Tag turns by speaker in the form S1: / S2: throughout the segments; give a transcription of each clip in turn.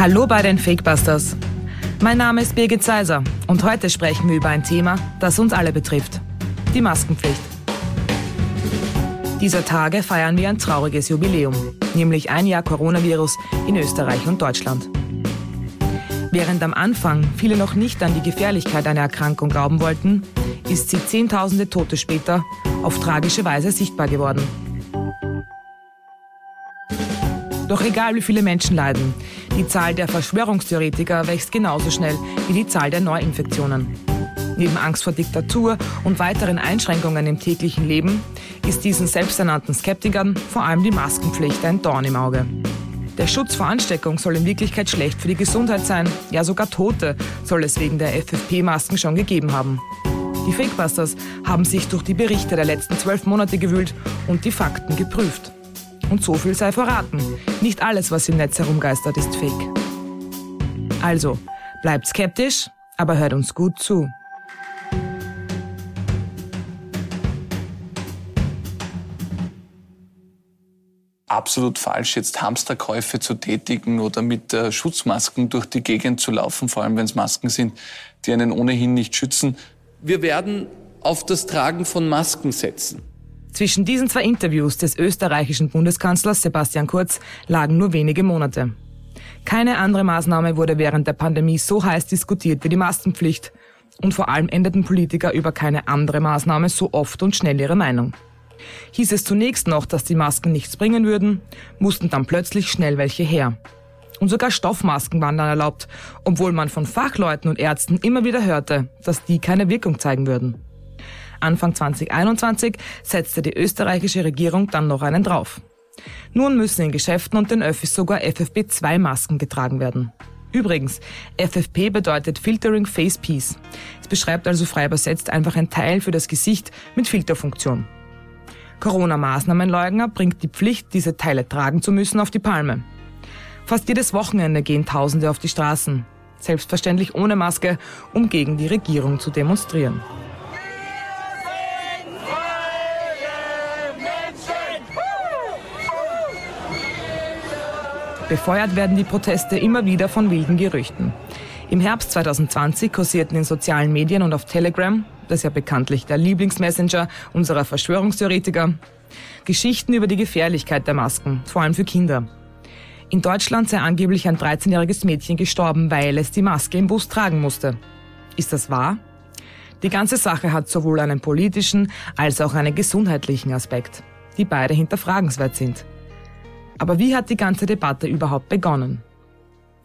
S1: Hallo bei den Fakebusters. Mein Name ist Birgit Seiser und heute sprechen wir über ein Thema, das uns alle betrifft. Die Maskenpflicht. Dieser Tage feiern wir ein trauriges Jubiläum, nämlich ein Jahr Coronavirus in Österreich und Deutschland. Während am Anfang viele noch nicht an die Gefährlichkeit einer Erkrankung glauben wollten, ist sie Zehntausende Tote später auf tragische Weise sichtbar geworden. Doch egal wie viele Menschen leiden, die Zahl der Verschwörungstheoretiker wächst genauso schnell wie die Zahl der Neuinfektionen. Neben Angst vor Diktatur und weiteren Einschränkungen im täglichen Leben ist diesen selbsternannten Skeptikern vor allem die Maskenpflicht ein Dorn im Auge. Der Schutz vor Ansteckung soll in Wirklichkeit schlecht für die Gesundheit sein. Ja, sogar Tote soll es wegen der FFP-Masken schon gegeben haben. Die Fakebusters haben sich durch die Berichte der letzten zwölf Monate gewühlt und die Fakten geprüft. Und so viel sei verraten. Nicht alles, was im Netz herumgeistert, ist fake. Also, bleibt skeptisch, aber hört uns gut zu.
S2: absolut falsch, jetzt Hamsterkäufe zu tätigen oder mit äh, Schutzmasken durch die Gegend zu laufen, vor allem wenn es Masken sind, die einen ohnehin nicht schützen. Wir werden auf das Tragen von Masken setzen.
S1: Zwischen diesen zwei Interviews des österreichischen Bundeskanzlers Sebastian Kurz lagen nur wenige Monate. Keine andere Maßnahme wurde während der Pandemie so heiß diskutiert wie die Maskenpflicht. Und vor allem änderten Politiker über keine andere Maßnahme so oft und schnell ihre Meinung. Hieß es zunächst noch, dass die Masken nichts bringen würden, mussten dann plötzlich schnell welche her. Und sogar Stoffmasken waren dann erlaubt, obwohl man von Fachleuten und Ärzten immer wieder hörte, dass die keine Wirkung zeigen würden. Anfang 2021 setzte die österreichische Regierung dann noch einen drauf. Nun müssen in Geschäften und den Öffis sogar FFP2-Masken getragen werden. Übrigens, FFP bedeutet Filtering Face Piece. Es beschreibt also frei übersetzt einfach ein Teil für das Gesicht mit Filterfunktion. Corona-Maßnahmenleugner bringt die Pflicht, diese Teile tragen zu müssen, auf die Palme. Fast jedes Wochenende gehen Tausende auf die Straßen, selbstverständlich ohne Maske, um gegen die Regierung zu demonstrieren. Befeuert werden die Proteste immer wieder von wilden Gerüchten. Im Herbst 2020 kursierten in sozialen Medien und auf Telegram, das ja bekanntlich der Lieblingsmessenger unserer Verschwörungstheoretiker, Geschichten über die Gefährlichkeit der Masken, vor allem für Kinder. In Deutschland sei angeblich ein 13-jähriges Mädchen gestorben, weil es die Maske im Bus tragen musste. Ist das wahr? Die ganze Sache hat sowohl einen politischen als auch einen gesundheitlichen Aspekt, die beide hinterfragenswert sind. Aber wie hat die ganze Debatte überhaupt begonnen?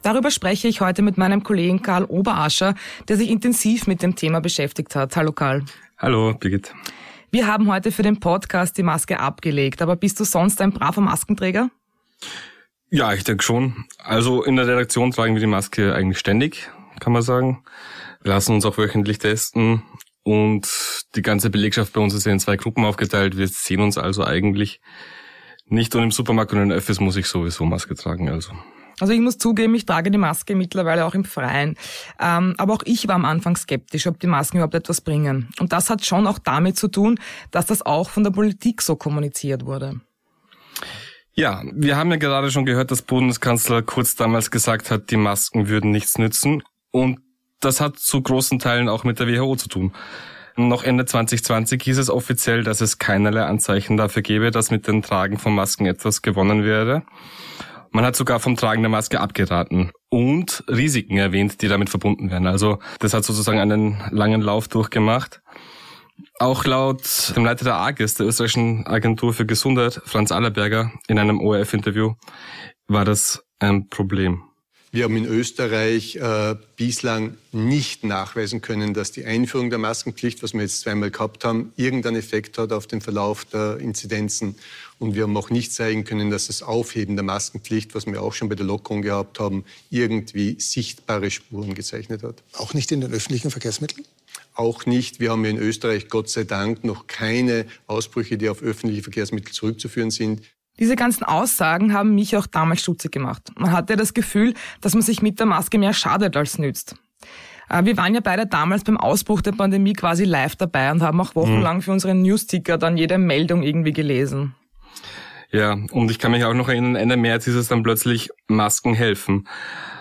S1: Darüber spreche ich heute mit meinem Kollegen Karl Oberascher, der sich intensiv mit dem Thema beschäftigt hat. Hallo Karl.
S3: Hallo Birgit.
S1: Wir haben heute für den Podcast die Maske abgelegt, aber bist du sonst ein braver Maskenträger?
S3: Ja, ich denke schon. Also in der Redaktion tragen wir die Maske eigentlich ständig, kann man sagen. Wir lassen uns auch wöchentlich testen und die ganze Belegschaft bei uns ist ja in zwei Gruppen aufgeteilt. Wir sehen uns also eigentlich nicht und im Supermarkt und in den Öffis muss ich sowieso Maske tragen, also.
S1: Also ich muss zugeben, ich trage die Maske mittlerweile auch im Freien. Ähm, aber auch ich war am Anfang skeptisch, ob die Masken überhaupt etwas bringen. Und das hat schon auch damit zu tun, dass das auch von der Politik so kommuniziert wurde.
S3: Ja, wir haben ja gerade schon gehört, dass Bundeskanzler Kurz damals gesagt hat, die Masken würden nichts nützen. Und das hat zu großen Teilen auch mit der WHO zu tun. Noch Ende 2020 hieß es offiziell, dass es keinerlei Anzeichen dafür gäbe, dass mit dem Tragen von Masken etwas gewonnen werde. Man hat sogar vom Tragen der Maske abgeraten und Risiken erwähnt, die damit verbunden werden. Also das hat sozusagen einen langen Lauf durchgemacht. Auch laut dem Leiter der AGES, der österreichischen Agentur für Gesundheit, Franz Allerberger, in einem ORF-Interview, war das ein Problem.
S4: Wir haben in Österreich äh, bislang nicht nachweisen können, dass die Einführung der Maskenpflicht, was wir jetzt zweimal gehabt haben, irgendeinen Effekt hat auf den Verlauf der Inzidenzen. Und wir haben auch nicht zeigen können, dass das Aufheben der Maskenpflicht, was wir auch schon bei der Lockerung gehabt haben, irgendwie sichtbare Spuren gezeichnet hat.
S5: Auch nicht in den öffentlichen Verkehrsmitteln?
S4: Auch nicht. Wir haben in Österreich Gott sei Dank noch keine Ausbrüche, die auf öffentliche Verkehrsmittel zurückzuführen sind.
S1: Diese ganzen Aussagen haben mich auch damals stutzig gemacht. Man hatte das Gefühl, dass man sich mit der Maske mehr schadet als nützt. Äh, wir waren ja beide damals beim Ausbruch der Pandemie quasi live dabei und haben auch wochenlang für unseren Newsticker dann jede Meldung irgendwie gelesen.
S3: Ja, und ich kann mich auch noch erinnern, Ende März ist es dann plötzlich Masken helfen.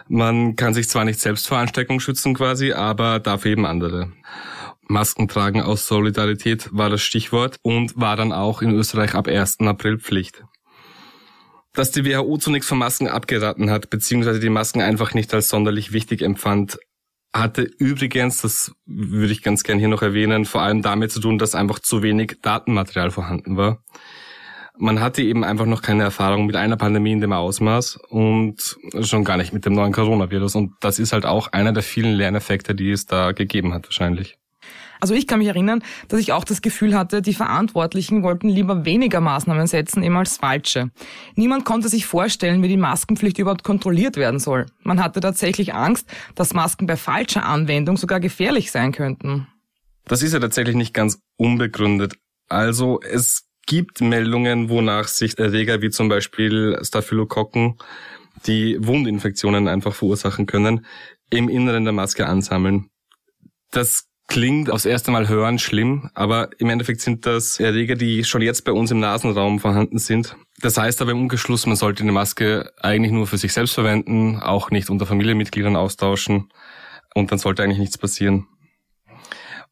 S3: Man kann sich zwar nicht selbst vor Ansteckung schützen quasi, aber dafür eben andere. Masken tragen aus Solidarität war das Stichwort und war dann auch in Österreich ab 1. April Pflicht dass die WHO zunächst von Masken abgeraten hat, beziehungsweise die Masken einfach nicht als sonderlich wichtig empfand, hatte übrigens, das würde ich ganz gern hier noch erwähnen, vor allem damit zu tun, dass einfach zu wenig Datenmaterial vorhanden war. Man hatte eben einfach noch keine Erfahrung mit einer Pandemie in dem Ausmaß und schon gar nicht mit dem neuen Coronavirus. Und das ist halt auch einer der vielen Lerneffekte, die es da gegeben hat wahrscheinlich.
S1: Also ich kann mich erinnern, dass ich auch das Gefühl hatte, die Verantwortlichen wollten lieber weniger Maßnahmen setzen, eben als falsche. Niemand konnte sich vorstellen, wie die Maskenpflicht überhaupt kontrolliert werden soll. Man hatte tatsächlich Angst, dass Masken bei falscher Anwendung sogar gefährlich sein könnten.
S3: Das ist ja tatsächlich nicht ganz unbegründet. Also es gibt Meldungen, wonach sich Erreger wie zum Beispiel Staphylokokken, die Wundinfektionen einfach verursachen können, im Inneren der Maske ansammeln. Das klingt aufs erste Mal hören schlimm, aber im Endeffekt sind das Erreger, die schon jetzt bei uns im Nasenraum vorhanden sind. Das heißt aber im Umgeschluss, man sollte eine Maske eigentlich nur für sich selbst verwenden, auch nicht unter Familienmitgliedern austauschen und dann sollte eigentlich nichts passieren.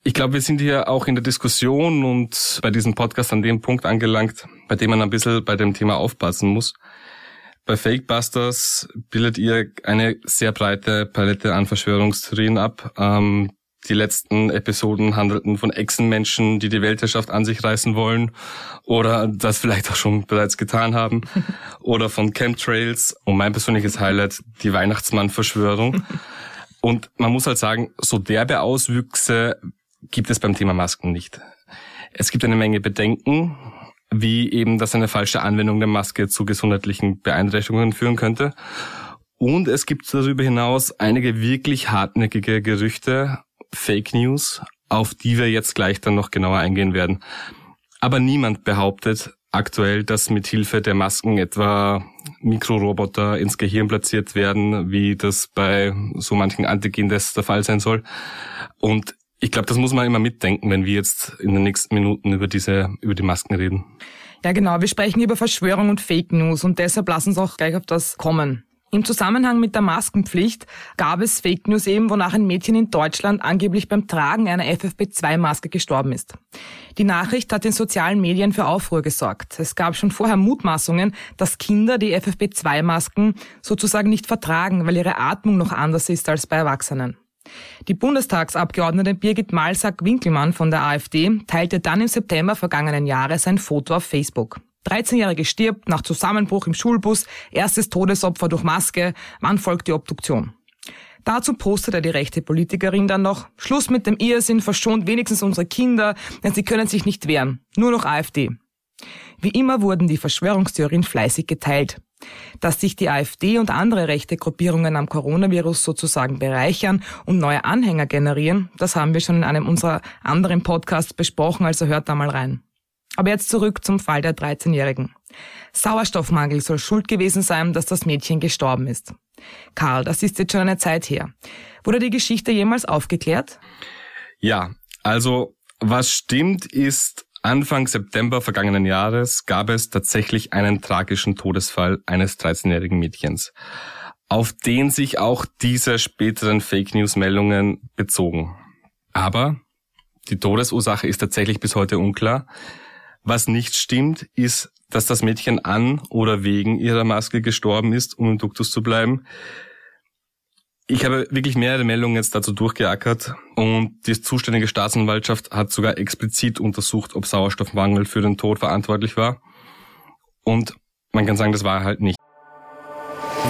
S3: Ich glaube, wir sind hier auch in der Diskussion und bei diesem Podcast an dem Punkt angelangt, bei dem man ein bisschen bei dem Thema aufpassen muss. Bei Fakebusters bildet ihr eine sehr breite Palette an Verschwörungstheorien ab, ähm, die letzten Episoden handelten von Echsenmenschen, die die Weltherrschaft an sich reißen wollen oder das vielleicht auch schon bereits getan haben oder von Chemtrails und mein persönliches Highlight, die Weihnachtsmann-Verschwörung. Und man muss halt sagen, so derbe Auswüchse gibt es beim Thema Masken nicht. Es gibt eine Menge Bedenken, wie eben, dass eine falsche Anwendung der Maske zu gesundheitlichen Beeinträchtigungen führen könnte. Und es gibt darüber hinaus einige wirklich hartnäckige Gerüchte Fake News, auf die wir jetzt gleich dann noch genauer eingehen werden. Aber niemand behauptet aktuell, dass mit Hilfe der Masken etwa Mikroroboter ins Gehirn platziert werden, wie das bei so manchen Antigen-Tests der Fall sein soll. Und ich glaube, das muss man immer mitdenken, wenn wir jetzt in den nächsten Minuten über diese, über die Masken reden.
S1: Ja, genau. Wir sprechen über Verschwörung und Fake News und deshalb lassen uns auch gleich auf das kommen. Im Zusammenhang mit der Maskenpflicht gab es Fake News eben, wonach ein Mädchen in Deutschland angeblich beim Tragen einer FFP2-Maske gestorben ist. Die Nachricht hat in sozialen Medien für Aufruhr gesorgt. Es gab schon vorher Mutmaßungen, dass Kinder die FFP2-Masken sozusagen nicht vertragen, weil ihre Atmung noch anders ist als bei Erwachsenen. Die Bundestagsabgeordnete Birgit Malsack-Winkelmann von der AfD teilte dann im September vergangenen Jahres ein Foto auf Facebook. 13-Jährige stirbt nach Zusammenbruch im Schulbus, erstes Todesopfer durch Maske, wann folgt die Obduktion? Dazu postete die rechte Politikerin dann noch, Schluss mit dem Irrsinn, verschont wenigstens unsere Kinder, denn sie können sich nicht wehren. Nur noch AfD. Wie immer wurden die Verschwörungstheorien fleißig geteilt. Dass sich die AfD und andere rechte Gruppierungen am Coronavirus sozusagen bereichern und neue Anhänger generieren, das haben wir schon in einem unserer anderen Podcasts besprochen, also hört da mal rein. Aber jetzt zurück zum Fall der 13-Jährigen. Sauerstoffmangel soll schuld gewesen sein, dass das Mädchen gestorben ist. Karl, das ist jetzt schon eine Zeit her. Wurde die Geschichte jemals aufgeklärt?
S3: Ja, also was stimmt ist, Anfang September vergangenen Jahres gab es tatsächlich einen tragischen Todesfall eines 13-jährigen Mädchens, auf den sich auch diese späteren Fake News Meldungen bezogen. Aber die Todesursache ist tatsächlich bis heute unklar. Was nicht stimmt, ist, dass das Mädchen an oder wegen ihrer Maske gestorben ist, um im Duktus zu bleiben. Ich habe wirklich mehrere Meldungen jetzt dazu durchgeackert und die zuständige Staatsanwaltschaft hat sogar explizit untersucht, ob Sauerstoffmangel für den Tod verantwortlich war. Und man kann sagen, das war halt nicht.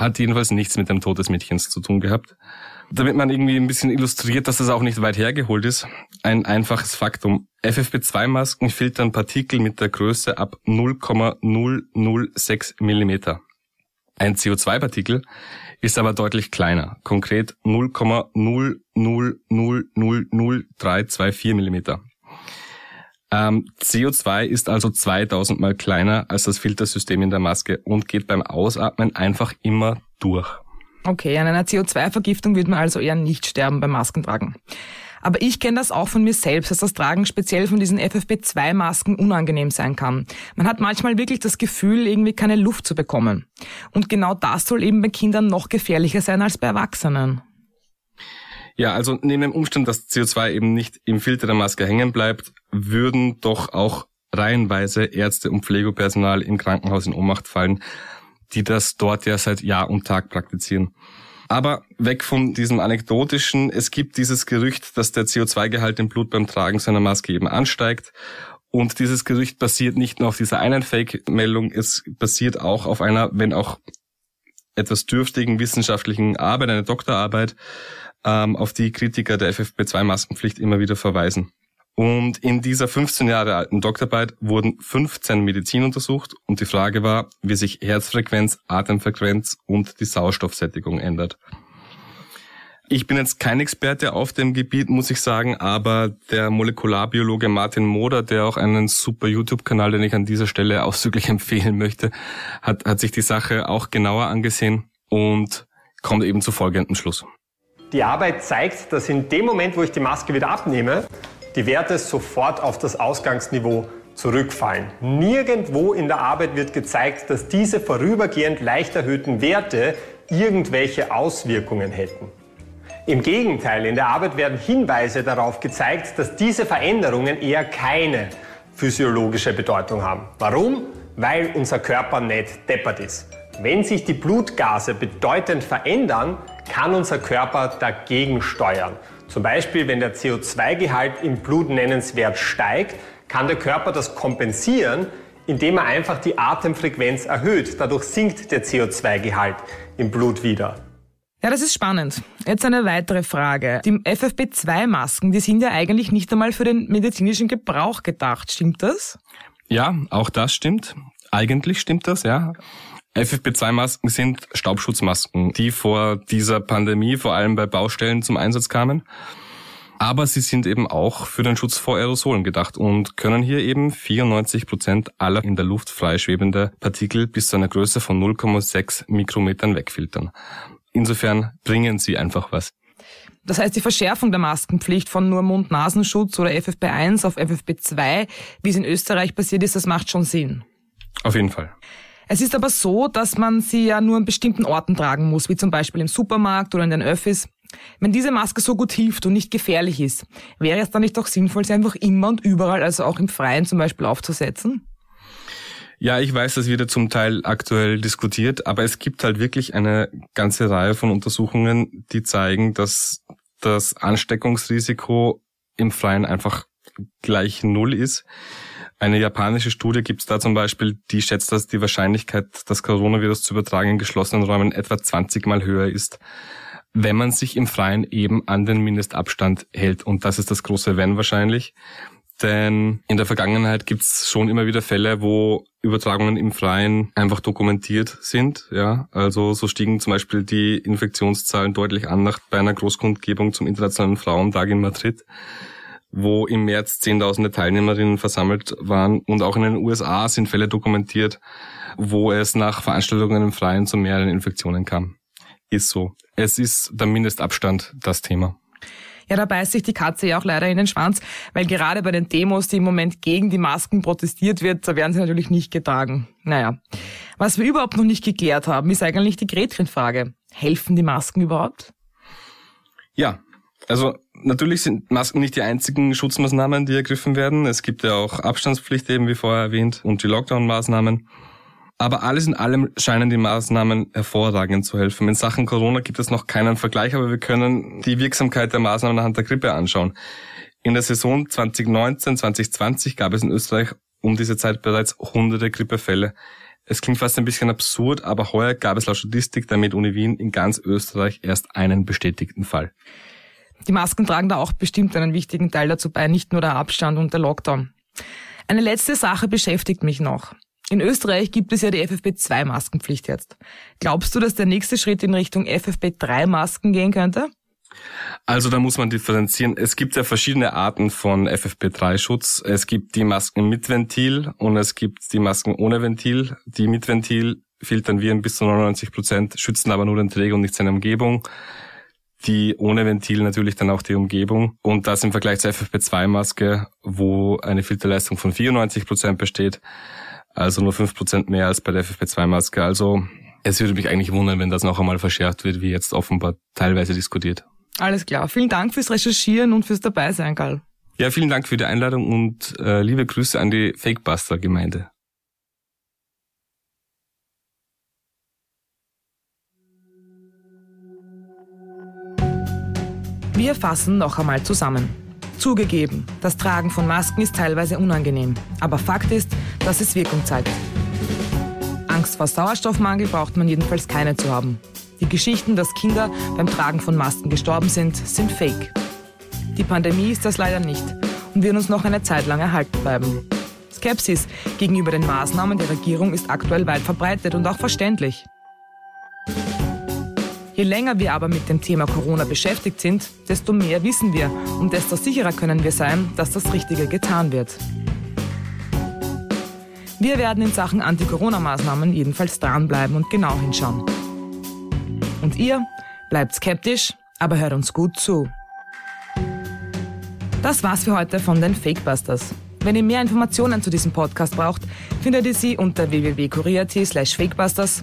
S3: hat jedenfalls nichts mit dem Tod des Mädchens zu tun gehabt. Damit man irgendwie ein bisschen illustriert, dass das auch nicht weit hergeholt ist, ein einfaches Faktum. FFP2-Masken filtern Partikel mit der Größe ab 0,006 Millimeter. Ein CO2-Partikel ist aber deutlich kleiner, konkret 0,0000324 Millimeter. Ähm, CO2 ist also 2000 mal kleiner als das Filtersystem in der Maske und geht beim Ausatmen einfach immer durch.
S1: Okay, an einer CO2-Vergiftung wird man also eher nicht sterben beim Maskentragen. Aber ich kenne das auch von mir selbst, dass das Tragen speziell von diesen FFP2-Masken unangenehm sein kann. Man hat manchmal wirklich das Gefühl, irgendwie keine Luft zu bekommen. Und genau das soll eben bei Kindern noch gefährlicher sein als bei Erwachsenen.
S3: Ja, also neben dem Umstand, dass CO2 eben nicht im Filter der Maske hängen bleibt, würden doch auch reihenweise Ärzte und Pflegepersonal im Krankenhaus in Ohnmacht fallen, die das dort ja seit Jahr und Tag praktizieren. Aber weg von diesem anekdotischen, es gibt dieses Gerücht, dass der CO2-Gehalt im Blut beim Tragen seiner Maske eben ansteigt. Und dieses Gerücht basiert nicht nur auf dieser einen Fake-Meldung, es basiert auch auf einer, wenn auch etwas dürftigen wissenschaftlichen Arbeit, eine Doktorarbeit, ähm, auf die Kritiker der FFP2-Maskenpflicht immer wieder verweisen. Und in dieser 15 Jahre alten Doktorarbeit wurden 15 Medizin untersucht und die Frage war, wie sich Herzfrequenz, Atemfrequenz und die Sauerstoffsättigung ändert. Ich bin jetzt kein Experte auf dem Gebiet, muss ich sagen, aber der Molekularbiologe Martin Moder, der auch einen super YouTube-Kanal, den ich an dieser Stelle ausdrücklich empfehlen möchte, hat, hat sich die Sache auch genauer angesehen und kommt eben zu folgendem Schluss.
S6: Die Arbeit zeigt, dass in dem Moment, wo ich die Maske wieder abnehme, die Werte sofort auf das Ausgangsniveau zurückfallen. Nirgendwo in der Arbeit wird gezeigt, dass diese vorübergehend leicht erhöhten Werte irgendwelche Auswirkungen hätten. Im Gegenteil, in der Arbeit werden Hinweise darauf gezeigt, dass diese Veränderungen eher keine physiologische Bedeutung haben. Warum? Weil unser Körper nicht deppert ist. Wenn sich die Blutgase bedeutend verändern, kann unser Körper dagegen steuern. Zum Beispiel, wenn der CO2-Gehalt im Blut nennenswert steigt, kann der Körper das kompensieren, indem er einfach die Atemfrequenz erhöht. Dadurch sinkt der CO2-Gehalt im Blut wieder.
S1: Ja, das ist spannend. Jetzt eine weitere Frage. Die FFP2-Masken, die sind ja eigentlich nicht einmal für den medizinischen Gebrauch gedacht. Stimmt das?
S3: Ja, auch das stimmt. Eigentlich stimmt das, ja. FFP2-Masken sind Staubschutzmasken, die vor dieser Pandemie vor allem bei Baustellen zum Einsatz kamen. Aber sie sind eben auch für den Schutz vor Aerosolen gedacht und können hier eben 94 Prozent aller in der Luft freischwebender Partikel bis zu einer Größe von 0,6 Mikrometern wegfiltern. Insofern bringen sie einfach was.
S1: Das heißt, die Verschärfung der Maskenpflicht von nur Mund-Nasenschutz oder FFP1 auf FFP2, wie es in Österreich passiert ist, das macht schon Sinn.
S3: Auf jeden Fall.
S1: Es ist aber so, dass man sie ja nur an bestimmten Orten tragen muss, wie zum Beispiel im Supermarkt oder in den Öffis. Wenn diese Maske so gut hilft und nicht gefährlich ist, wäre es dann nicht auch sinnvoll, sie einfach immer und überall, also auch im Freien zum Beispiel aufzusetzen?
S3: Ja, ich weiß, das wird ja zum Teil aktuell diskutiert, aber es gibt halt wirklich eine ganze Reihe von Untersuchungen, die zeigen, dass das Ansteckungsrisiko im Freien einfach gleich null ist. Eine japanische Studie gibt es da zum Beispiel, die schätzt, dass die Wahrscheinlichkeit, das Coronavirus zu übertragen in geschlossenen Räumen etwa 20 mal höher ist, wenn man sich im Freien eben an den Mindestabstand hält. Und das ist das große Wenn wahrscheinlich. Denn in der Vergangenheit gibt es schon immer wieder Fälle, wo Übertragungen im Freien einfach dokumentiert sind. Ja, also so stiegen zum Beispiel die Infektionszahlen deutlich an nach bei einer Großkundgebung zum Internationalen Frauentag in Madrid wo im März Zehntausende Teilnehmerinnen versammelt waren. Und auch in den USA sind Fälle dokumentiert, wo es nach Veranstaltungen im Freien zu mehreren Infektionen kam. Ist so. Es ist der Mindestabstand das Thema.
S1: Ja, da beißt sich die Katze ja auch leider in den Schwanz, weil gerade bei den Demos, die im Moment gegen die Masken protestiert wird, da werden sie natürlich nicht getragen. Naja. Was wir überhaupt noch nicht geklärt haben, ist eigentlich die Gretchenfrage. Helfen die Masken überhaupt?
S3: Ja, also natürlich sind Masken nicht die einzigen Schutzmaßnahmen, die ergriffen werden. Es gibt ja auch Abstandspflicht eben, wie vorher erwähnt, und die Lockdown-Maßnahmen. Aber alles in allem scheinen die Maßnahmen hervorragend zu helfen. In Sachen Corona gibt es noch keinen Vergleich, aber wir können die Wirksamkeit der Maßnahmen anhand der Grippe anschauen. In der Saison 2019-2020 gab es in Österreich um diese Zeit bereits hunderte Grippefälle. Es klingt fast ein bisschen absurd, aber heuer gab es laut Statistik der Med-Uni Wien in ganz Österreich erst einen bestätigten Fall.
S1: Die Masken tragen da auch bestimmt einen wichtigen Teil dazu bei, nicht nur der Abstand und der Lockdown. Eine letzte Sache beschäftigt mich noch. In Österreich gibt es ja die FFP2-Maskenpflicht jetzt. Glaubst du, dass der nächste Schritt in Richtung FFP3-Masken gehen könnte?
S3: Also da muss man differenzieren. Es gibt ja verschiedene Arten von FFP3-Schutz. Es gibt die Masken mit Ventil und es gibt die Masken ohne Ventil. Die mit Ventil filtern Viren bis zu 99 Prozent, schützen aber nur den Träger und nicht seine Umgebung die ohne Ventil natürlich dann auch die Umgebung. Und das im Vergleich zur FFP2-Maske, wo eine Filterleistung von 94 Prozent besteht, also nur 5 Prozent mehr als bei der FFP2-Maske. Also es würde mich eigentlich wundern, wenn das noch einmal verschärft wird, wie jetzt offenbar teilweise diskutiert.
S1: Alles klar. Vielen Dank fürs Recherchieren und fürs Dabeisein, Karl.
S3: Ja, vielen Dank für die Einladung und äh, liebe Grüße an die Fakebuster-Gemeinde.
S1: Wir fassen noch einmal zusammen. Zugegeben, das Tragen von Masken ist teilweise unangenehm, aber Fakt ist, dass es Wirkung zeigt. Angst vor Sauerstoffmangel braucht man jedenfalls keine zu haben. Die Geschichten, dass Kinder beim Tragen von Masken gestorben sind, sind fake. Die Pandemie ist das leider nicht und wird uns noch eine Zeit lang erhalten bleiben. Skepsis gegenüber den Maßnahmen der Regierung ist aktuell weit verbreitet und auch verständlich. Je länger wir aber mit dem Thema Corona beschäftigt sind, desto mehr wissen wir und desto sicherer können wir sein, dass das Richtige getan wird. Wir werden in Sachen Anti-Corona-Maßnahmen jedenfalls dranbleiben und genau hinschauen. Und ihr bleibt skeptisch, aber hört uns gut zu. Das war's für heute von den Fakebusters. Wenn ihr mehr Informationen zu diesem Podcast braucht, findet ihr sie unter www.kurier.at slash fakebusters